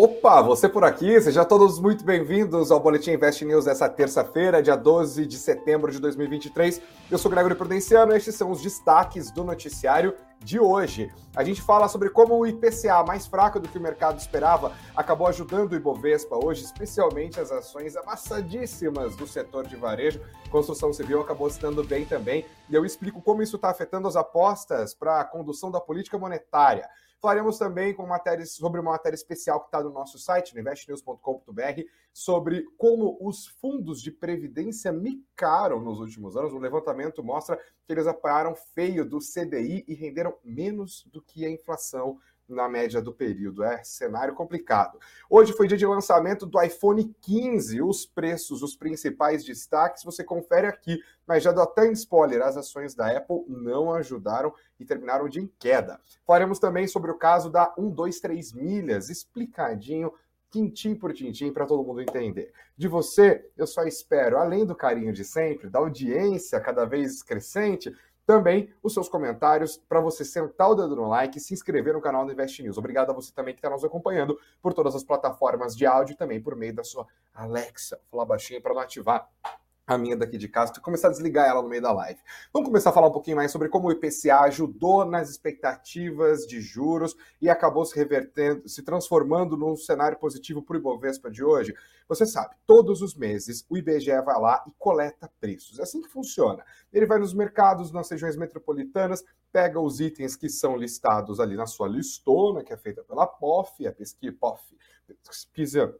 Opa, você por aqui, sejam todos muito bem-vindos ao Boletim Invest News dessa terça-feira, dia 12 de setembro de 2023. Eu sou Gregory Prudenciano e estes são os destaques do noticiário de hoje. A gente fala sobre como o IPCA, mais fraco do que o mercado esperava, acabou ajudando o Ibovespa hoje, especialmente as ações amassadíssimas do setor de varejo. Construção civil acabou se dando bem também. E eu explico como isso está afetando as apostas para a condução da política monetária. Falaremos também com matérias, sobre uma matéria especial que está no nosso site, no investnews.com.br, sobre como os fundos de previdência micaram nos últimos anos. O levantamento mostra que eles apanharam feio do CDI e renderam menos do que a inflação na média do período. É cenário complicado. Hoje foi dia de lançamento do iPhone 15. Os preços, os principais destaques, você confere aqui. Mas já dou até um spoiler: as ações da Apple não ajudaram e terminaram de em queda. Falaremos também sobre o caso da 123 milhas, explicadinho tintim por tintim para todo mundo entender. De você, eu só espero, além do carinho de sempre, da audiência cada vez crescente, também os seus comentários para você sentar o dedo no like e se inscrever no canal do Invest News. Obrigado a você também que está nos acompanhando por todas as plataformas de áudio e também por meio da sua Alexa. Vou falar baixinho para não ativar a minha daqui de casa, e começar a desligar ela no meio da live. Vamos começar a falar um pouquinho mais sobre como o IPCA ajudou nas expectativas de juros e acabou se revertendo, se transformando num cenário positivo para o Ibovespa de hoje. Você sabe, todos os meses o IBGE vai lá e coleta preços. É assim que funciona. Ele vai nos mercados, nas regiões metropolitanas, pega os itens que são listados ali na sua listona, que é feita pela POF, a pesquisa POF, pesquisa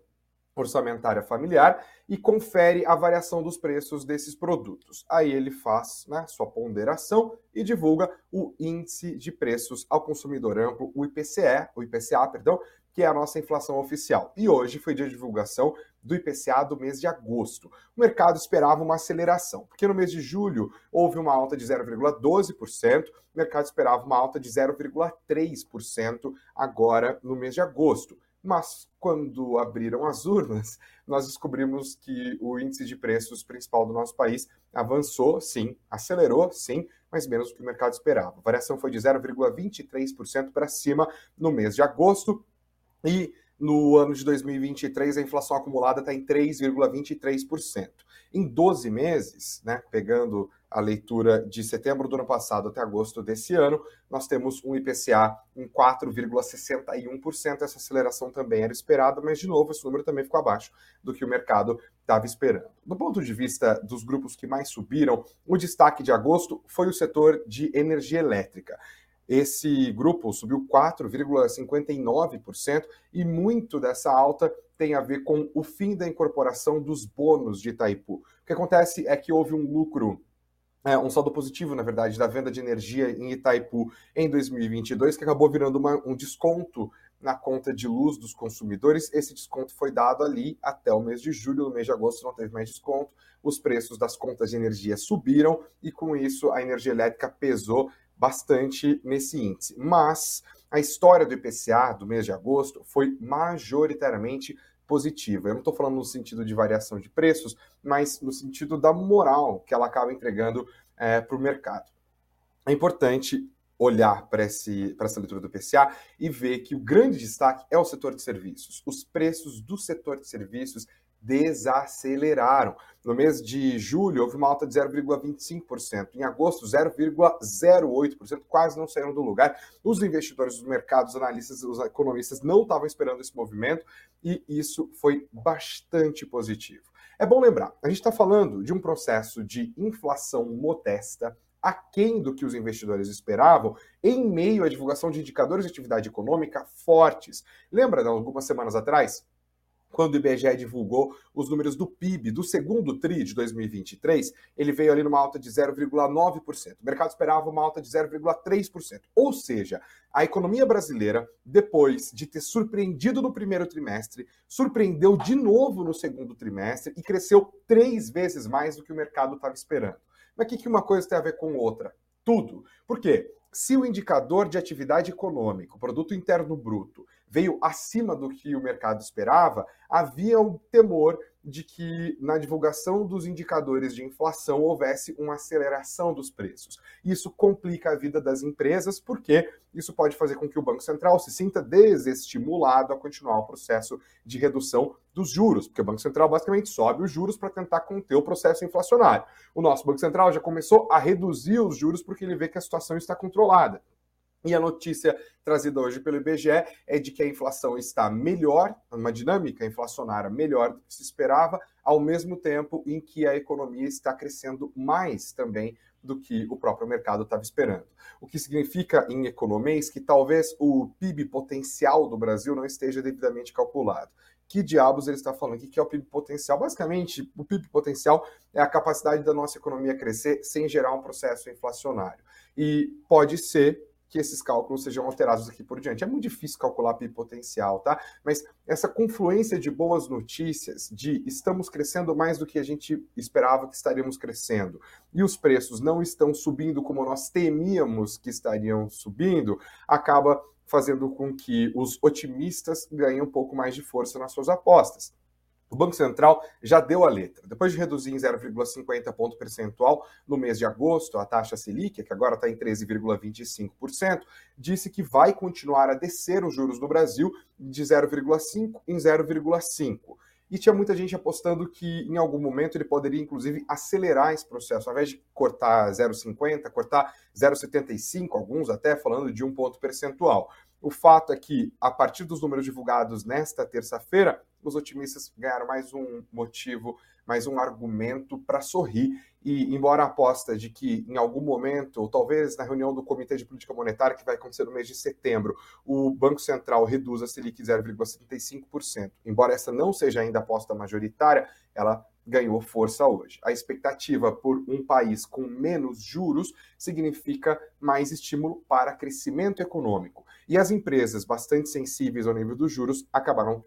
orçamentária familiar e confere a variação dos preços desses produtos. Aí ele faz né, sua ponderação e divulga o índice de preços ao consumidor amplo, o IPCE, o IPCA, perdão, que é a nossa inflação oficial. E hoje foi dia de divulgação do IPCA do mês de agosto. O mercado esperava uma aceleração, porque no mês de julho houve uma alta de 0,12%, o mercado esperava uma alta de 0,3% agora no mês de agosto. Mas quando abriram as urnas, nós descobrimos que o índice de preços principal do nosso país avançou, sim, acelerou, sim, mas menos do que o mercado esperava. A variação foi de 0,23% para cima no mês de agosto e no ano de 2023 a inflação acumulada está em 3,23%. Em 12 meses, né, pegando a leitura de setembro do ano passado até agosto desse ano, nós temos um IPCA em 4,61%. Essa aceleração também era esperada, mas, de novo, esse número também ficou abaixo do que o mercado estava esperando. Do ponto de vista dos grupos que mais subiram, o destaque de agosto foi o setor de energia elétrica. Esse grupo subiu 4,59% e muito dessa alta tem a ver com o fim da incorporação dos bônus de Itaipu. O que acontece é que houve um lucro é, um saldo positivo, na verdade, da venda de energia em Itaipu em 2022, que acabou virando uma, um desconto na conta de luz dos consumidores. Esse desconto foi dado ali até o mês de julho, no mês de agosto não teve mais desconto. Os preços das contas de energia subiram e, com isso, a energia elétrica pesou bastante nesse índice. Mas a história do IPCA do mês de agosto foi majoritariamente positiva. Eu não estou falando no sentido de variação de preços, mas no sentido da moral que ela acaba entregando é, para o mercado. É importante olhar para essa leitura do IPCA e ver que o grande destaque é o setor de serviços. Os preços do setor de serviços desaceleraram. No mês de julho, houve uma alta de 0,25%. Em agosto, 0,08%, quase não saíram do lugar. Os investidores, os mercados, os analistas, os economistas não estavam esperando esse movimento e isso foi bastante positivo. É bom lembrar, a gente está falando de um processo de inflação modesta, aquém do que os investidores esperavam, em meio à divulgação de indicadores de atividade econômica fortes. Lembra, algumas semanas atrás, quando o IBGE divulgou os números do PIB do segundo TRI de 2023, ele veio ali numa alta de 0,9%. O mercado esperava uma alta de 0,3%. Ou seja, a economia brasileira, depois de ter surpreendido no primeiro trimestre, surpreendeu de novo no segundo trimestre e cresceu três vezes mais do que o mercado estava esperando. Mas o que, que uma coisa tem a ver com outra? Tudo. Por quê? Se o indicador de atividade econômica, o produto interno bruto, veio acima do que o mercado esperava, havia o temor de que na divulgação dos indicadores de inflação houvesse uma aceleração dos preços. Isso complica a vida das empresas, porque isso pode fazer com que o Banco Central se sinta desestimulado a continuar o processo de redução dos juros, porque o Banco Central basicamente sobe os juros para tentar conter o processo inflacionário. O nosso Banco Central já começou a reduzir os juros porque ele vê que a situação está controlada. E a notícia trazida hoje pelo IBGE é de que a inflação está melhor, uma dinâmica inflacionária melhor do que se esperava, ao mesmo tempo em que a economia está crescendo mais também do que o próprio mercado estava esperando. O que significa, em economês, que talvez o PIB potencial do Brasil não esteja devidamente calculado. Que diabos ele está falando? O que é o PIB potencial? Basicamente, o PIB potencial é a capacidade da nossa economia crescer sem gerar um processo inflacionário. E pode ser que esses cálculos sejam alterados aqui por diante. É muito difícil calcular PIB potencial, tá? Mas essa confluência de boas notícias, de estamos crescendo mais do que a gente esperava que estaríamos crescendo, e os preços não estão subindo como nós temíamos que estariam subindo, acaba fazendo com que os otimistas ganhem um pouco mais de força nas suas apostas. O Banco Central já deu a letra. Depois de reduzir em 0,50 ponto percentual no mês de agosto a taxa Selic, que agora está em 13,25%, disse que vai continuar a descer os juros no Brasil de 0,5 em 0,5. E tinha muita gente apostando que em algum momento ele poderia, inclusive, acelerar esse processo. Ao invés de cortar 0,50, cortar 0,75, alguns até falando de um ponto percentual. O fato é que, a partir dos números divulgados nesta terça-feira, os otimistas ganharam mais um motivo, mais um argumento para sorrir. E, embora a aposta de que em algum momento, ou talvez na reunião do Comitê de Política Monetária, que vai acontecer no mês de setembro, o Banco Central reduza a Selic 0,75%, embora essa não seja ainda a aposta majoritária, ela ganhou força hoje. A expectativa por um país com menos juros significa mais estímulo para crescimento econômico. E as empresas bastante sensíveis ao nível dos juros acabaram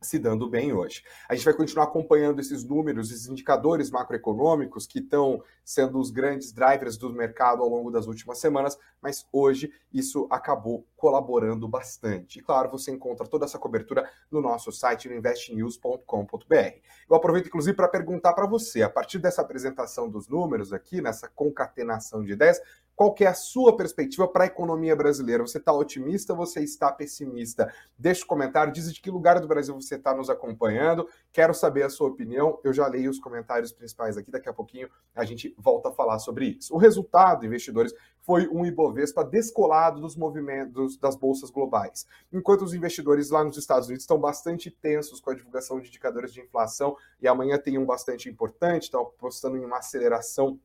se dando bem hoje. A gente vai continuar acompanhando esses números, esses indicadores macroeconômicos que estão sendo os grandes drivers do mercado ao longo das últimas semanas, mas hoje isso acabou colaborando bastante. E claro, você encontra toda essa cobertura no nosso site no investnews.com.br. Eu aproveito inclusive para perguntar para você, a partir dessa apresentação dos números aqui, nessa concatenação de ideias, qual que é a sua perspectiva para a economia brasileira? Você está otimista ou você está pessimista? Deixe um comentário, diz de que lugar do Brasil você está nos acompanhando. Quero saber a sua opinião. Eu já leio os comentários principais aqui, daqui a pouquinho a gente volta a falar sobre isso. O resultado, investidores, foi um Ibovespa descolado dos movimentos das bolsas globais. Enquanto os investidores lá nos Estados Unidos estão bastante tensos com a divulgação de indicadores de inflação, e amanhã tem um bastante importante, estão apostando em uma aceleração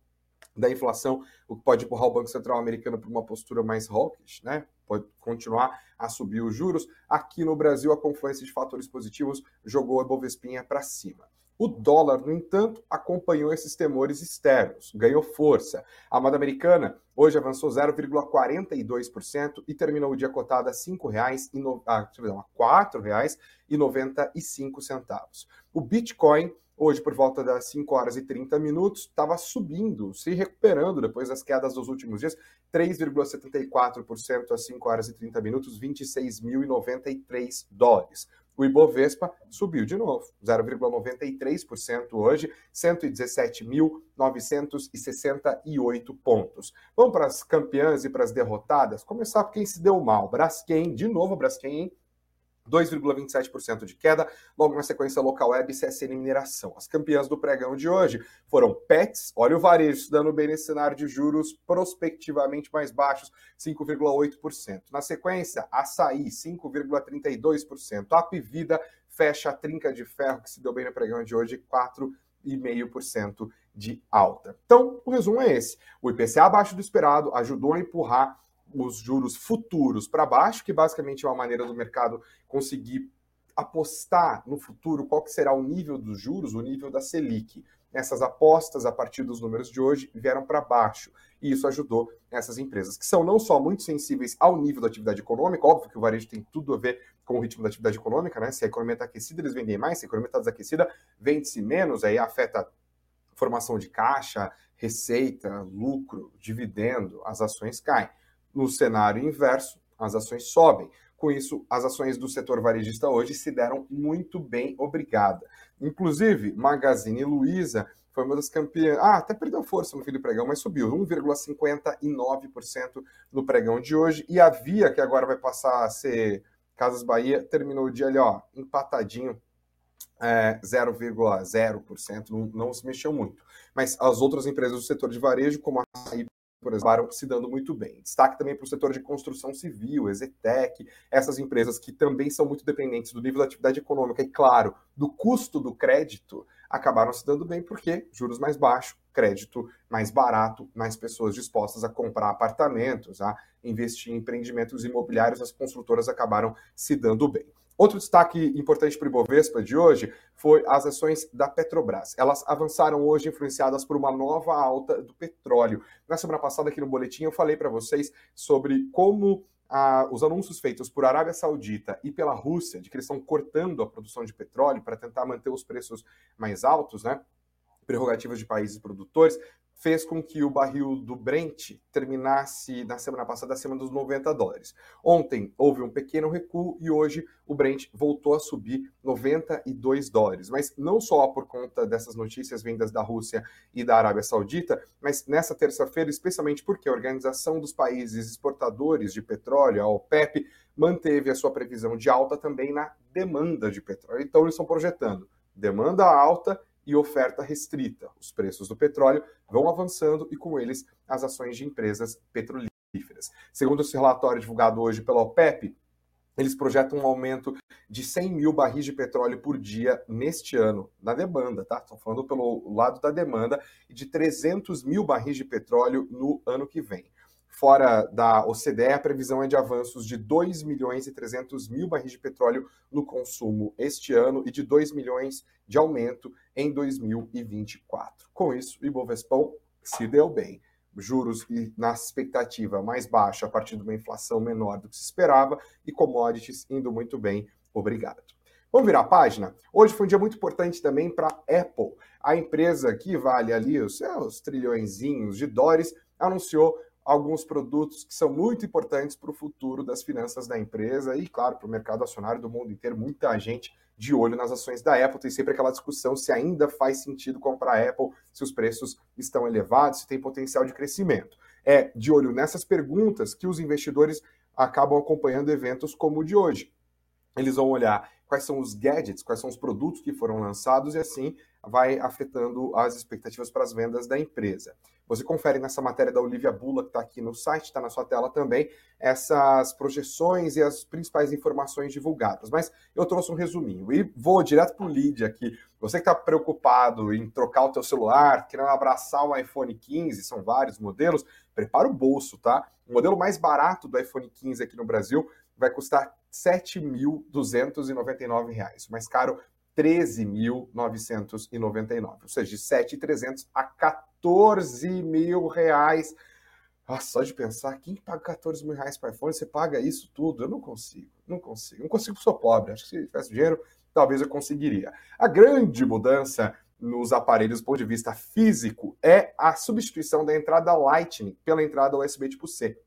da inflação, o que pode empurrar o Banco Central americano para uma postura mais hawkish, né? Pode continuar a subir os juros. Aqui no Brasil, a confluência de fatores positivos jogou a Bovespinha para cima. O dólar, no entanto, acompanhou esses temores externos, ganhou força. A moeda americana hoje avançou 0,42% e terminou o dia cotado a R$ 5,00 ah, R$ 4,95. O Bitcoin Hoje, por volta das 5 horas e 30 minutos, estava subindo, se recuperando depois das quedas dos últimos dias, 3,74% às 5 horas e 30 minutos, 26.093 dólares. O Ibovespa subiu de novo, 0,93% hoje, 117.968 pontos. Vamos para as campeãs e para as derrotadas? Começar por quem se deu mal. Braskem, de novo Braskem, hein? 2,27% de queda, logo na sequência local web e CSN Mineração. As campeãs do pregão de hoje foram Pets, olha o varejo dando bem nesse cenário de juros prospectivamente mais baixos, 5,8%. Na sequência, Açaí, 5,32%. Apivida fecha a trinca de ferro que se deu bem no pregão de hoje, 4,5% de alta. Então, o resumo é esse. O IPCA abaixo do esperado ajudou a empurrar os juros futuros para baixo, que basicamente é uma maneira do mercado conseguir apostar no futuro qual que será o nível dos juros, o nível da Selic. Essas apostas, a partir dos números de hoje, vieram para baixo. E isso ajudou essas empresas, que são não só muito sensíveis ao nível da atividade econômica, óbvio que o varejo tem tudo a ver com o ritmo da atividade econômica, né? Se a economia está aquecida, eles vendem mais, se a economia está desaquecida, vende-se menos, aí afeta formação de caixa, receita, lucro, dividendo, as ações caem. No cenário inverso, as ações sobem. Com isso, as ações do setor varejista hoje se deram muito bem, obrigada. Inclusive, Magazine Luiza foi uma das campeãs. Ah, até perdeu força no fim do pregão, mas subiu 1,59% no pregão de hoje. E a Via, que agora vai passar a ser Casas Bahia, terminou o dia ali, ó, empatadinho, é, 0,0%, não, não se mexeu muito. Mas as outras empresas do setor de varejo, como a por exemplo, se dando muito bem. Destaque também para o setor de construção civil, Exetec, essas empresas que também são muito dependentes do nível da atividade econômica e, claro, do custo do crédito, acabaram se dando bem porque juros mais baixos, crédito mais barato, mais pessoas dispostas a comprar apartamentos, a investir em empreendimentos imobiliários, as construtoras acabaram se dando bem. Outro destaque importante para o Ibovespa de hoje foi as ações da Petrobras. Elas avançaram hoje influenciadas por uma nova alta do petróleo. Na semana passada, aqui no boletim, eu falei para vocês sobre como ah, os anúncios feitos por Arábia Saudita e pela Rússia, de que eles estão cortando a produção de petróleo para tentar manter os preços mais altos, né? Prerrogativas de países produtores, fez com que o barril do Brent terminasse na semana passada acima dos 90 dólares. Ontem houve um pequeno recuo e hoje o Brent voltou a subir 92 dólares. Mas não só por conta dessas notícias vindas da Rússia e da Arábia Saudita, mas nessa terça-feira, especialmente porque a Organização dos Países Exportadores de Petróleo, a OPEP, manteve a sua previsão de alta também na demanda de petróleo. Então eles estão projetando demanda alta e oferta restrita. Os preços do petróleo vão avançando e, com eles, as ações de empresas petrolíferas. Segundo esse relatório divulgado hoje pela OPEP, eles projetam um aumento de 100 mil barris de petróleo por dia neste ano, na demanda, tá? Estou falando pelo lado da demanda, e de 300 mil barris de petróleo no ano que vem. Fora da OCDE, a previsão é de avanços de 2 milhões e 300 mil barris de petróleo no consumo este ano e de 2 milhões de aumento em 2024. Com isso, o Ibovespão se deu bem. Juros na expectativa mais baixa a partir de uma inflação menor do que se esperava e commodities indo muito bem. Obrigado. Vamos virar a página? Hoje foi um dia muito importante também para Apple. A empresa que vale ali os seus de dólares anunciou alguns produtos que são muito importantes para o futuro das finanças da empresa e, claro, para o mercado acionário do mundo inteiro. Muita gente de olho nas ações da Apple. Tem sempre aquela discussão se ainda faz sentido comprar a Apple, se os preços estão elevados, se tem potencial de crescimento. É de olho nessas perguntas que os investidores acabam acompanhando eventos como o de hoje. Eles vão olhar quais são os gadgets, quais são os produtos que foram lançados e assim vai afetando as expectativas para as vendas da empresa. Você confere nessa matéria da Olivia Bula, que está aqui no site, está na sua tela também, essas projeções e as principais informações divulgadas. Mas eu trouxe um resuminho e vou direto para o lead aqui. Você que está preocupado em trocar o teu celular, querendo abraçar o iPhone 15, são vários modelos, prepara o bolso, tá? O modelo mais barato do iPhone 15 aqui no Brasil vai custar R$ 7.299. O mais caro 13.999, ou seja, de 7.300 a 14 mil reais. Nossa, só de pensar, quem paga 14 mil reais para iPhone, você paga isso tudo? Eu não consigo, não consigo. Não consigo porque sou pobre. Acho que se tivesse dinheiro, talvez eu conseguiria. A grande mudança nos aparelhos do ponto de vista físico é a substituição da entrada Lightning pela entrada USB tipo C.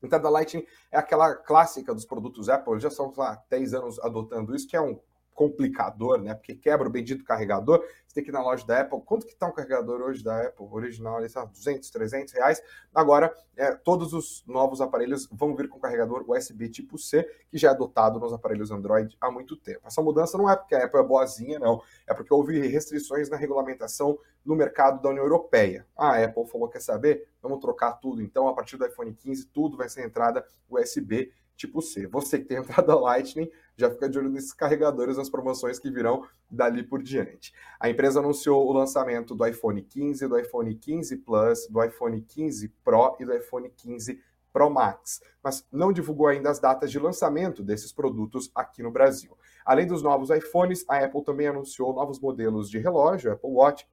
A entrada Lightning é aquela clássica dos produtos Apple, já são lá 10 anos adotando isso, que é um complicador, né? Porque quebra o bendito carregador. Você tem que ir na loja da Apple. Quanto que está um carregador hoje da Apple? Original, ali, sabe, 200, 300 reais. Agora, é, todos os novos aparelhos vão vir com carregador USB tipo C, que já é adotado nos aparelhos Android há muito tempo. Essa mudança não é porque a Apple é boazinha, não. É porque houve restrições na regulamentação no mercado da União Europeia. A Apple falou, quer saber? Vamos trocar tudo. Então, a partir do iPhone 15, tudo vai ser entrada USB tipo C. Você que tem entrada Lightning, já fica de olho nesses carregadores nas promoções que virão dali por diante. A empresa anunciou o lançamento do iPhone 15, do iPhone 15 Plus, do iPhone 15 Pro e do iPhone 15 Pro Max, mas não divulgou ainda as datas de lançamento desses produtos aqui no Brasil. Além dos novos iPhones, a Apple também anunciou novos modelos de relógio, Apple Watch,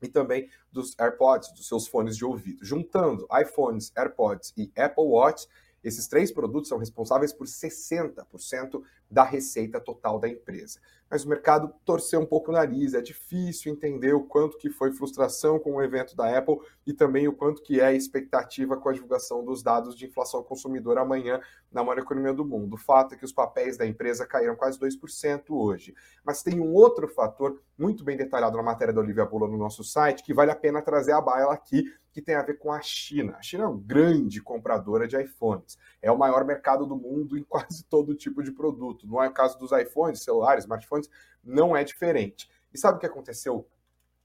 e também dos AirPods, dos seus fones de ouvido. Juntando iPhones, AirPods e Apple Watch, Esses três produtos são responsáveis por 60% da receita total da empresa. Mas o mercado torceu um pouco o nariz, é difícil entender o quanto que foi frustração com o evento da Apple e também o quanto que é a expectativa com a divulgação dos dados de inflação consumidora amanhã na maior economia do mundo. O fato é que os papéis da empresa caíram quase 2% hoje. Mas tem um outro fator muito bem detalhado na matéria da Olivia Bula no nosso site que vale a pena trazer a baila aqui, que tem a ver com a China. A China é uma grande compradora de iPhones. É o maior mercado do mundo em quase todo tipo de produto. No é caso dos iPhones, celulares, smartphones, não é diferente. E sabe o que aconteceu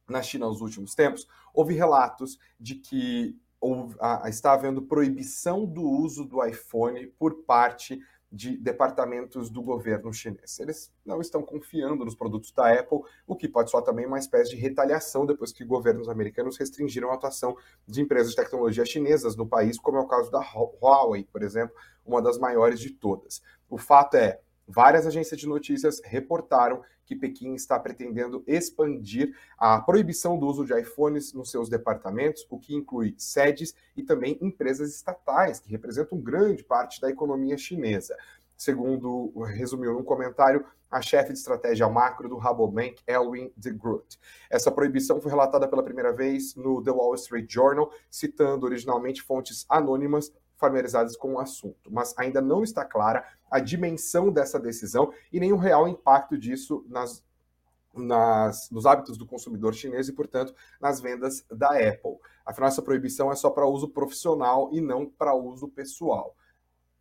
na China nos últimos tempos? Houve relatos de que houve, a, está havendo proibição do uso do iPhone por parte de departamentos do governo chinês. Eles não estão confiando nos produtos da Apple, o que pode soar também uma espécie de retaliação depois que governos americanos restringiram a atuação de empresas de tecnologia chinesas no país, como é o caso da Huawei, por exemplo, uma das maiores de todas. O fato é, Várias agências de notícias reportaram que Pequim está pretendendo expandir a proibição do uso de iPhones nos seus departamentos, o que inclui sedes e também empresas estatais, que representam grande parte da economia chinesa. Segundo resumiu num comentário a chefe de estratégia macro do Rabobank, Elwin de Groot. Essa proibição foi relatada pela primeira vez no The Wall Street Journal, citando originalmente fontes anônimas familiarizadas com o assunto, mas ainda não está clara a dimensão dessa decisão e nem o real impacto disso nas, nas, nos hábitos do consumidor chinês e, portanto, nas vendas da Apple. Afinal, essa proibição é só para uso profissional e não para uso pessoal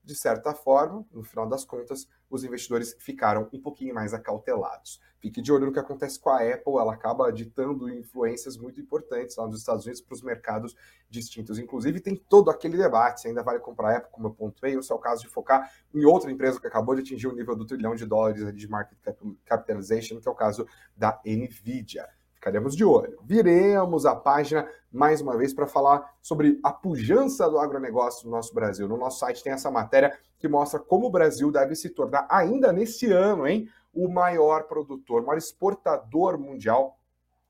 de certa forma, no final das contas, os investidores ficaram um pouquinho mais acautelados. Fique de olho no que acontece com a Apple, ela acaba ditando influências muito importantes lá nos Estados Unidos para os mercados distintos. Inclusive, tem todo aquele debate se ainda vale comprar a Apple, como eu pontuei, ou se é o caso de focar em outra empresa que acabou de atingir o nível do trilhão de dólares de market capitalization, que é o caso da Nvidia. Ficaremos de olho. Viremos a página mais uma vez para falar sobre a pujança do agronegócio no nosso Brasil. No nosso site tem essa matéria que mostra como o Brasil deve se tornar, ainda nesse ano, hein, o maior produtor, o maior exportador mundial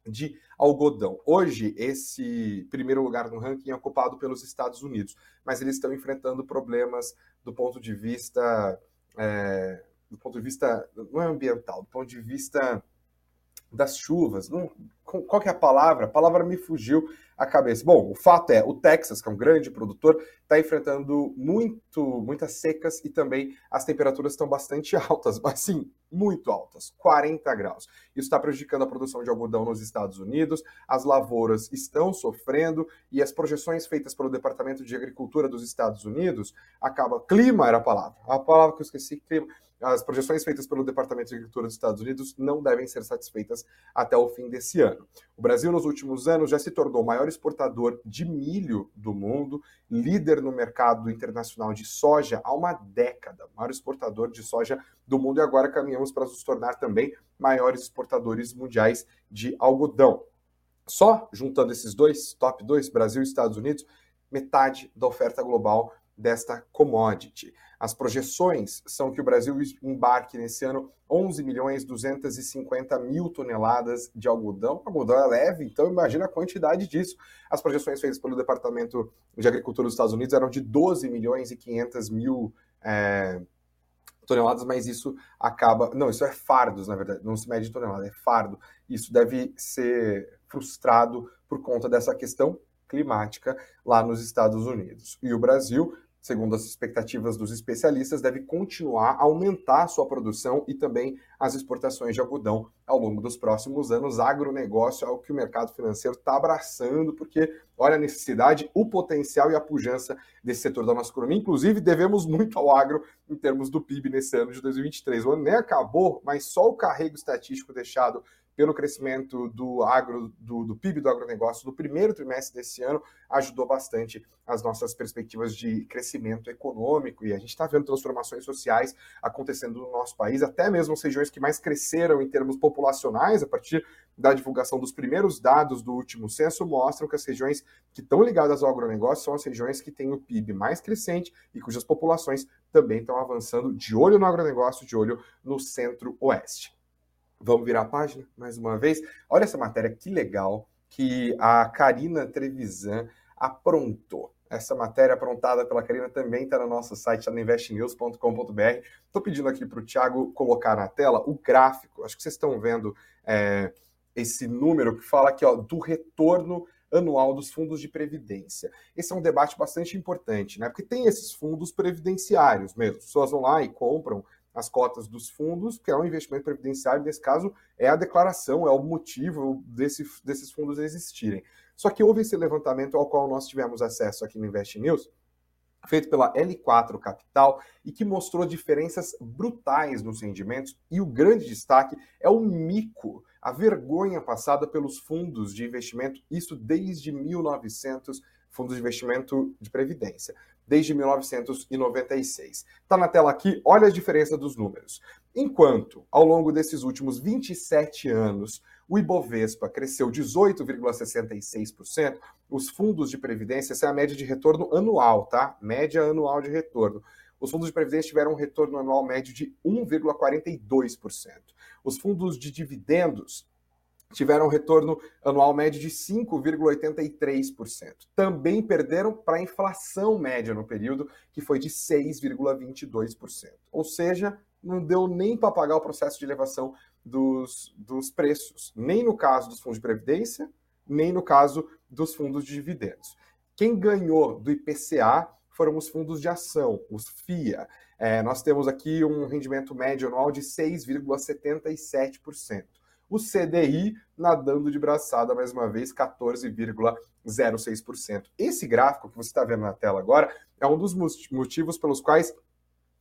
de algodão. Hoje, esse primeiro lugar no ranking é ocupado pelos Estados Unidos, mas eles estão enfrentando problemas do ponto de vista. É, do ponto de vista. não é ambiental, do ponto de vista das chuvas. Não, qual que é a palavra? A palavra me fugiu a cabeça. Bom, o fato é, o Texas, que é um grande produtor, está enfrentando muito, muitas secas e também as temperaturas estão bastante altas, mas sim, muito altas, 40 graus. Isso está prejudicando a produção de algodão nos Estados Unidos, as lavouras estão sofrendo e as projeções feitas pelo Departamento de Agricultura dos Estados Unidos acaba clima era a palavra. A palavra que eu esqueci, clima as projeções feitas pelo Departamento de Agricultura dos Estados Unidos não devem ser satisfeitas até o fim desse ano. O Brasil, nos últimos anos, já se tornou o maior exportador de milho do mundo, líder no mercado internacional de soja há uma década, maior exportador de soja do mundo, e agora caminhamos para nos tornar também maiores exportadores mundiais de algodão. Só juntando esses dois, top 2, Brasil e Estados Unidos, metade da oferta global desta commodity. As projeções são que o Brasil embarque nesse ano 11 milhões 250 mil toneladas de algodão. O algodão é leve, então imagina a quantidade disso. As projeções feitas pelo Departamento de Agricultura dos Estados Unidos eram de 12 milhões e 500 mil é, toneladas, mas isso acaba. Não, isso é fardos, na verdade, não se mede tonelada, é fardo. Isso deve ser frustrado por conta dessa questão climática lá nos Estados Unidos. E o Brasil segundo as expectativas dos especialistas, deve continuar a aumentar sua produção e também as exportações de algodão ao longo dos próximos anos. Agronegócio é o que o mercado financeiro está abraçando, porque olha a necessidade, o potencial e a pujança desse setor da nossa economia. Inclusive, devemos muito ao agro em termos do PIB nesse ano de 2023. O ano nem acabou, mas só o carrego estatístico deixado pelo crescimento do agro, do, do, PIB do agronegócio do primeiro trimestre desse ano, ajudou bastante as nossas perspectivas de crescimento econômico. E a gente está vendo transformações sociais acontecendo no nosso país, até mesmo as regiões que mais cresceram em termos populacionais, a partir da divulgação dos primeiros dados do último censo, mostram que as regiões que estão ligadas ao agronegócio são as regiões que têm o PIB mais crescente e cujas populações também estão avançando de olho no agronegócio, de olho no centro-oeste. Vamos virar a página mais uma vez? Olha essa matéria, que legal, que a Karina Trevisan aprontou. essa matéria aprontada pela Karina também está no nosso site, no investnews.com.br. Estou pedindo aqui para o Thiago colocar na tela o gráfico. Acho que vocês estão vendo é, esse número que fala aqui ó, do retorno anual dos fundos de previdência. Esse é um debate bastante importante, né? Porque tem esses fundos previdenciários mesmo. As pessoas vão lá e compram as cotas dos fundos, que é um investimento previdenciário, nesse caso, é a declaração, é o motivo desse, desses fundos existirem. Só que houve esse levantamento ao qual nós tivemos acesso aqui no Invest News, feito pela L4 Capital e que mostrou diferenças brutais nos rendimentos e o grande destaque é o mico, a vergonha passada pelos fundos de investimento, isso desde 1900, fundos de investimento de previdência, desde 1996. Está na tela aqui, olha a diferença dos números. Enquanto, ao longo desses últimos 27 anos, o Ibovespa cresceu 18,66%, os fundos de previdência, essa é a média de retorno anual, tá? Média anual de retorno. Os fundos de previdência tiveram um retorno anual médio de 1,42%. Os fundos de dividendos tiveram um retorno anual médio de 5,83%. Também perderam para a inflação média no período, que foi de 6,22%. Ou seja, não deu nem para pagar o processo de elevação dos, dos preços, nem no caso dos fundos de previdência, nem no caso dos fundos de dividendos. Quem ganhou do IPCA foram os fundos de ação, os FIA. É, nós temos aqui um rendimento médio anual de 6,77%. O CDI nadando de braçada mais uma vez, 14,06%. Esse gráfico que você está vendo na tela agora é um dos motivos pelos quais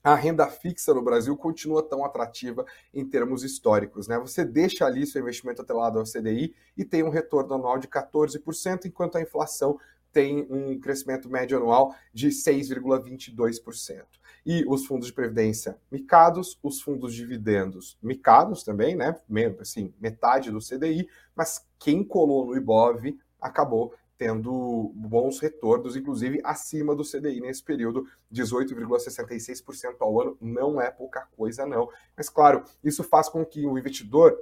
a renda fixa no Brasil continua tão atrativa em termos históricos. Né? Você deixa ali seu investimento atrelado ao CDI e tem um retorno anual de 14%, enquanto a inflação tem um crescimento médio anual de 6,22%. E os fundos de previdência micados, os fundos de dividendos micados também, né? Assim, metade do CDI, mas quem colou no IBOV acabou tendo bons retornos, inclusive acima do CDI nesse período, 18,66% ao ano, não é pouca coisa não. Mas claro, isso faz com que o investidor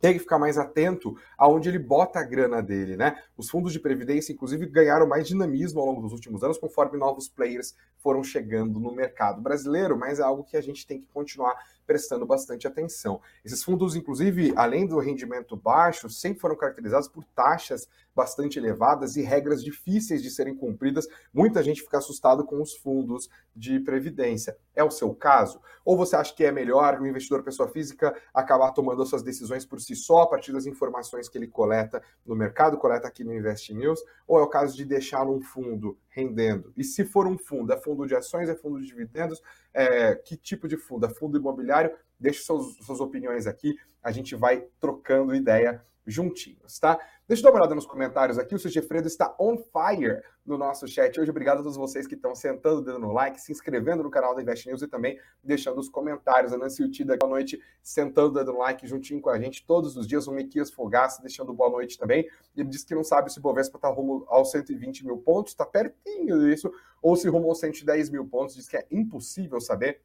tem que ficar mais atento aonde ele bota a grana dele, né? Os fundos de previdência, inclusive, ganharam mais dinamismo ao longo dos últimos anos, conforme novos players foram chegando no mercado brasileiro, mas é algo que a gente tem que continuar prestando bastante atenção. Esses fundos, inclusive, além do rendimento baixo, sempre foram caracterizados por taxas bastante elevadas e regras difíceis de serem cumpridas. Muita gente fica assustado com os fundos de previdência. É o seu caso? Ou você acha que é melhor o investidor pessoa física acabar tomando as suas decisões por si só a partir das informações que ele coleta no mercado, coleta aqui no Invest News? Ou é o caso de deixar um fundo rendendo? E se for um fundo, é fundo de ações, é fundo de dividendos? É, que tipo de fundo? É fundo imobiliário? Deixe suas, suas opiniões aqui, a gente vai trocando ideia juntinhos, tá? Deixa eu dar uma olhada nos comentários aqui. O seu Gefredo está on fire no nosso chat hoje. Obrigado a todos vocês que estão sentando o dedo no like, se inscrevendo no canal da Invest News e também deixando os comentários. A Nancy Utida boa noite, sentando o dedo no like juntinho com a gente todos os dias. O Miquias Fogaça deixando boa noite também. Ele disse que não sabe se o Bovespa está rumo aos 120 mil pontos, está pertinho disso, ou se rumo aos 110 mil pontos. Diz que é impossível saber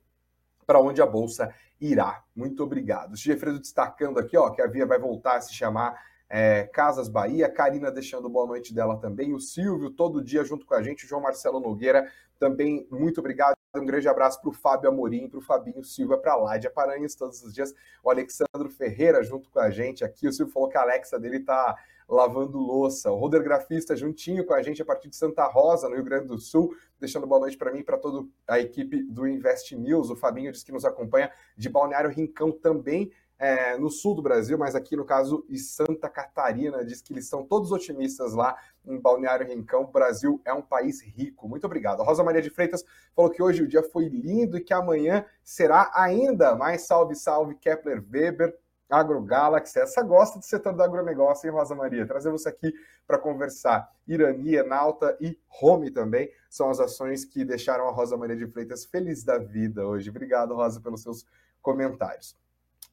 para onde a bolsa irá. Muito obrigado. O Gefredo destacando aqui, ó, que a Via vai voltar a se chamar é, Casas Bahia, Karina deixando boa noite dela também, o Silvio todo dia junto com a gente, o João Marcelo Nogueira também, muito obrigado. Um grande abraço para o Fábio Amorim, para o Fabinho Silva, para a Ládia Paranhos todos os dias. O Alexandro Ferreira junto com a gente aqui. O Silvio falou que a Alexa dele está lavando louça. O Roder Grafista juntinho com a gente a partir de Santa Rosa, no Rio Grande do Sul, deixando boa noite para mim e para toda a equipe do Invest News. O Fabinho diz que nos acompanha de Balneário Rincão também. É, no sul do Brasil, mas aqui no caso em Santa Catarina, diz que eles estão todos otimistas lá em Balneário Rincão. O Brasil é um país rico. Muito obrigado. A Rosa Maria de Freitas falou que hoje o dia foi lindo e que amanhã será ainda mais. Salve, salve, Kepler Weber. AgroGalaxy. Essa gosta do setor do agronegócio, hein, Rosa Maria? Trazer você aqui para conversar. Irani, Enalta e Home também são as ações que deixaram a Rosa Maria de Freitas feliz da vida hoje. Obrigado, Rosa, pelos seus comentários.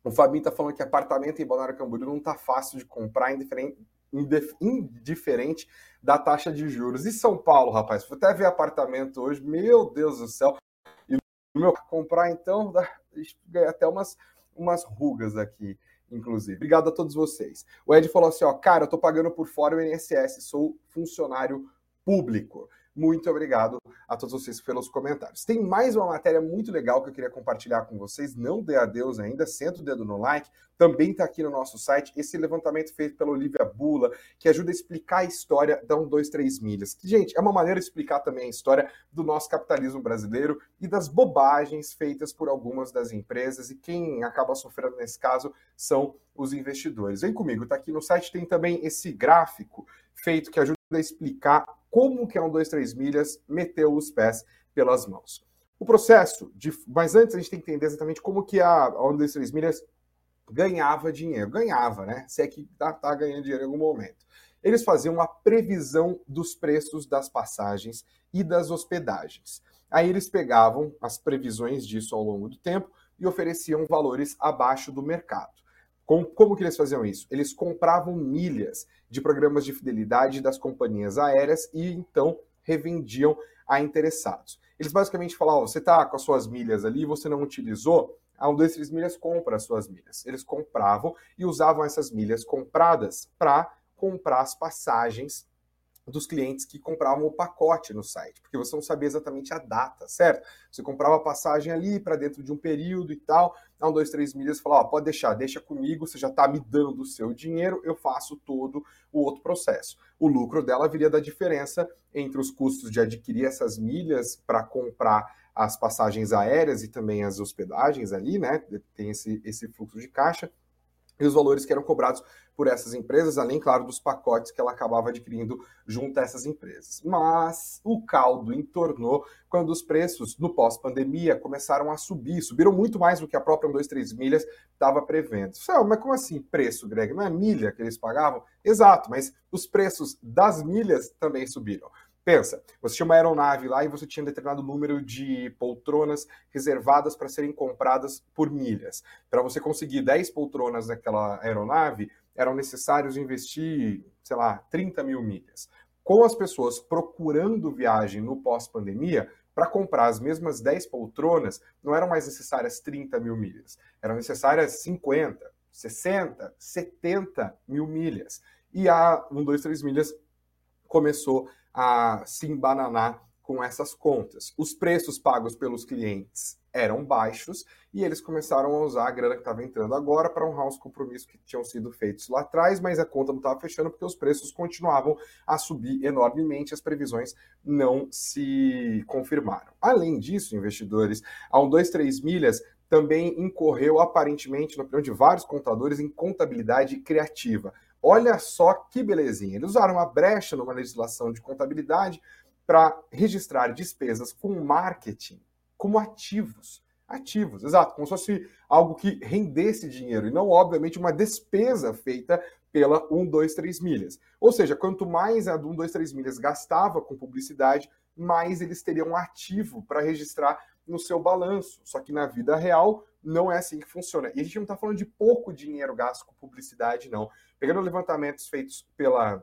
O Fabinho está falando que apartamento em Balneário Camboriú não está fácil de comprar, indiferente, da taxa de juros. E São Paulo, rapaz, vou até ver apartamento hoje, meu Deus do céu. E meu comprar então, ganha até umas, umas rugas aqui inclusive. Obrigado a todos vocês. O Ed falou assim, ó, cara, eu tô pagando por fora o INSS, sou funcionário público. Muito obrigado a todos vocês pelos comentários. Tem mais uma matéria muito legal que eu queria compartilhar com vocês. Não dê adeus ainda, senta o dedo no like. Também está aqui no nosso site esse levantamento feito pela Olivia Bula, que ajuda a explicar a história da 1, 2, 3 milhas. Que, gente, é uma maneira de explicar também a história do nosso capitalismo brasileiro e das bobagens feitas por algumas das empresas. E quem acaba sofrendo nesse caso são os investidores. Vem comigo, está aqui no site, tem também esse gráfico feito que ajuda a explicar como que a 1, 2, 3 milhas meteu os pés pelas mãos. O processo, de, mas antes a gente tem que entender exatamente como que a 1, 2, 3 milhas ganhava dinheiro. Ganhava, né? Se é que tá, tá ganhando dinheiro em algum momento. Eles faziam uma previsão dos preços das passagens e das hospedagens. Aí eles pegavam as previsões disso ao longo do tempo e ofereciam valores abaixo do mercado. Como, como que eles faziam isso? Eles compravam milhas de programas de fidelidade das companhias aéreas e então revendiam a interessados. Eles basicamente falavam: você está com as suas milhas ali, você não utilizou, a um desses milhas compra as suas milhas. Eles compravam e usavam essas milhas compradas para comprar as passagens dos clientes que compravam o pacote no site, porque você não sabia exatamente a data, certo? Você comprava a passagem ali para dentro de um período e tal, dá um, dois, três milhas, falava, ó, pode deixar, deixa comigo, você já está me dando o seu dinheiro, eu faço todo o outro processo. O lucro dela viria da diferença entre os custos de adquirir essas milhas para comprar as passagens aéreas e também as hospedagens ali, né? Tem esse, esse fluxo de caixa e os valores que eram cobrados por essas empresas, além, claro, dos pacotes que ela acabava adquirindo junto a essas empresas. Mas o caldo entornou quando os preços no pós-pandemia começaram a subir, subiram muito mais do que a própria 1, 2, 3 milhas estava prevendo. Mas como assim preço, Greg? Não é milha que eles pagavam? Exato, mas os preços das milhas também subiram. Pensa, você tinha uma aeronave lá e você tinha um determinado número de poltronas reservadas para serem compradas por milhas. Para você conseguir 10 poltronas naquela aeronave, eram necessários investir, sei lá, 30 mil milhas. Com as pessoas procurando viagem no pós-pandemia, para comprar as mesmas 10 poltronas, não eram mais necessárias 30 mil milhas, eram necessárias 50, 60, 70 mil milhas. E a 1, 2, 3 milhas começou a se embananar com essas contas. Os preços pagos pelos clientes eram baixos e eles começaram a usar a grana que estava entrando agora para honrar os compromissos que tinham sido feitos lá atrás, mas a conta não estava fechando porque os preços continuavam a subir enormemente, as previsões não se confirmaram. Além disso, investidores, a 1, 2, 3 milhas também incorreu aparentemente, na opinião de vários contadores, em contabilidade criativa. Olha só que belezinha. Eles usaram uma brecha numa legislação de contabilidade para registrar despesas com marketing como ativos. Ativos, exato, como se fosse algo que rendesse dinheiro e não, obviamente, uma despesa feita pela 1, 2, 3 milhas. Ou seja, quanto mais a 1, 2, 3 milhas gastava com publicidade, mais eles teriam ativo para registrar no seu balanço. Só que na vida real não é assim que funciona. E a gente não está falando de pouco dinheiro gasto com publicidade, não. Pegando levantamentos feitos pela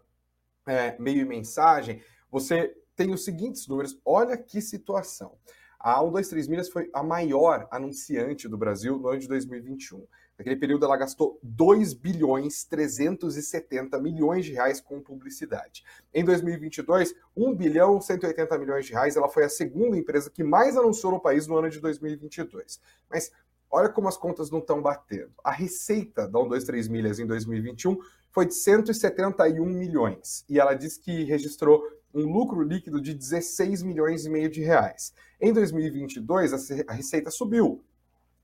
é, meio e mensagem, você tem os seguintes números. Olha que situação. A 123 Milhas foi a maior anunciante do Brasil no ano de 2021. Naquele período, ela gastou 2 bilhões 370 milhões de reais com publicidade. Em 2022, 1 bilhão 180 milhões de reais. Ela foi a segunda empresa que mais anunciou no país no ano de 2022. Mas olha como as contas não estão batendo. A receita da 123 Milhas em 2021 foi de 171 milhões. E ela diz que registrou um lucro líquido de 16 milhões e meio de reais. Em 2022, a receita subiu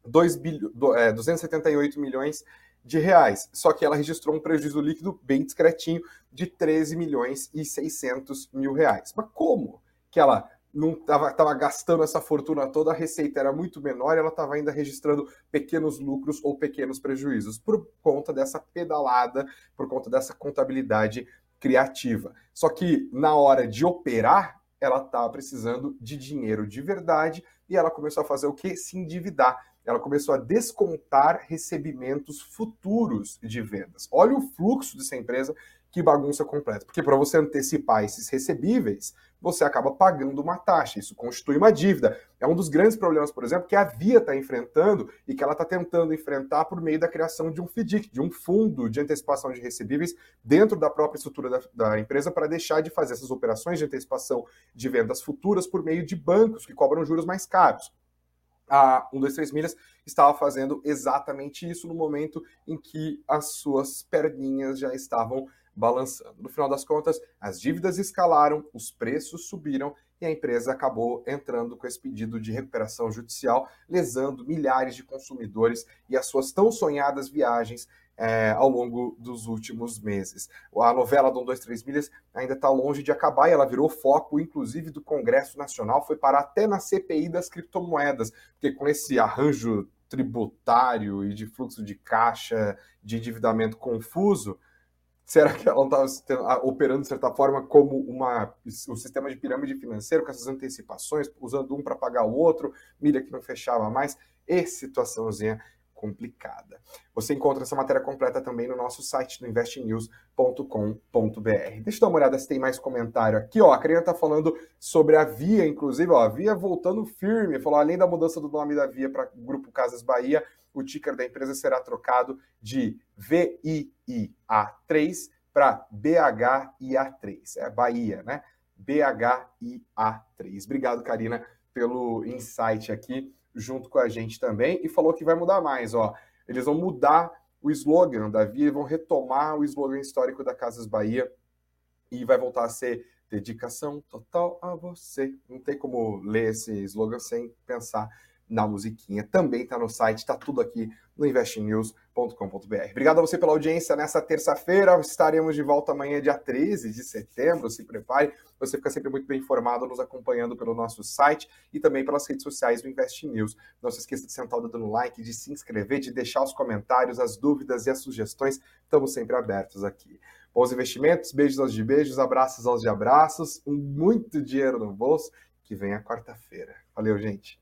2 bilho, é, 278 milhões de reais. Só que ela registrou um prejuízo líquido bem discretinho de 13 milhões e 600 mil reais. Mas como que ela não estava gastando essa fortuna toda, a receita era muito menor e ela estava ainda registrando pequenos lucros ou pequenos prejuízos por conta dessa pedalada, por conta dessa contabilidade criativa. Só que na hora de operar, ela estava precisando de dinheiro de verdade e ela começou a fazer o que? Se endividar. Ela começou a descontar recebimentos futuros de vendas. Olha o fluxo dessa empresa que bagunça completa. Porque para você antecipar esses recebíveis, você acaba pagando uma taxa. Isso constitui uma dívida. É um dos grandes problemas, por exemplo, que a Via está enfrentando e que ela está tentando enfrentar por meio da criação de um FDIC, de um fundo de antecipação de recebíveis dentro da própria estrutura da, da empresa para deixar de fazer essas operações de antecipação de vendas futuras por meio de bancos que cobram juros mais caros a 123 Milhas estava fazendo exatamente isso no momento em que as suas perninhas já estavam balançando. No final das contas, as dívidas escalaram, os preços subiram e a empresa acabou entrando com esse pedido de recuperação judicial, lesando milhares de consumidores e as suas tão sonhadas viagens é, ao longo dos últimos meses. A novela do 1, 2, 3 milhas ainda está longe de acabar e ela virou foco, inclusive, do Congresso Nacional, foi parar até na CPI das criptomoedas, porque com esse arranjo tributário e de fluxo de caixa, de endividamento confuso, será que ela não estava operando, de certa forma, como uma, um sistema de pirâmide financeiro, com essas antecipações, usando um para pagar o outro, milha que não fechava mais? E situaçãozinha complicada. Você encontra essa matéria completa também no nosso site, no investnews.com.br. Deixa eu dar uma olhada se tem mais comentário aqui. Ó, a Karina está falando sobre a Via, inclusive, ó, a Via voltando firme. Falou, além da mudança do nome da Via para Grupo Casas Bahia, o ticker da empresa será trocado de VIIA3 para BHIA3. É Bahia, né? BHIA3. Obrigado, Karina, pelo insight aqui junto com a gente também e falou que vai mudar mais, ó. Eles vão mudar o slogan da Via, vão retomar o slogan histórico da Casas Bahia e vai voltar a ser dedicação total a você. Não tem como ler esse slogan sem pensar na musiquinha. Também está no site, está tudo aqui no investnews.com.br. Obrigado a você pela audiência nessa terça-feira. Estaremos de volta amanhã, dia 13 de setembro. Se prepare. Você fica sempre muito bem informado, nos acompanhando pelo nosso site e também pelas redes sociais do Invest News. Não se esqueça de sentar o dedo no like, de se inscrever, de deixar os comentários, as dúvidas e as sugestões. Estamos sempre abertos aqui. Bons investimentos, beijos aos de beijos, abraços aos de abraços, muito dinheiro no bolso. Que vem a quarta-feira. Valeu, gente.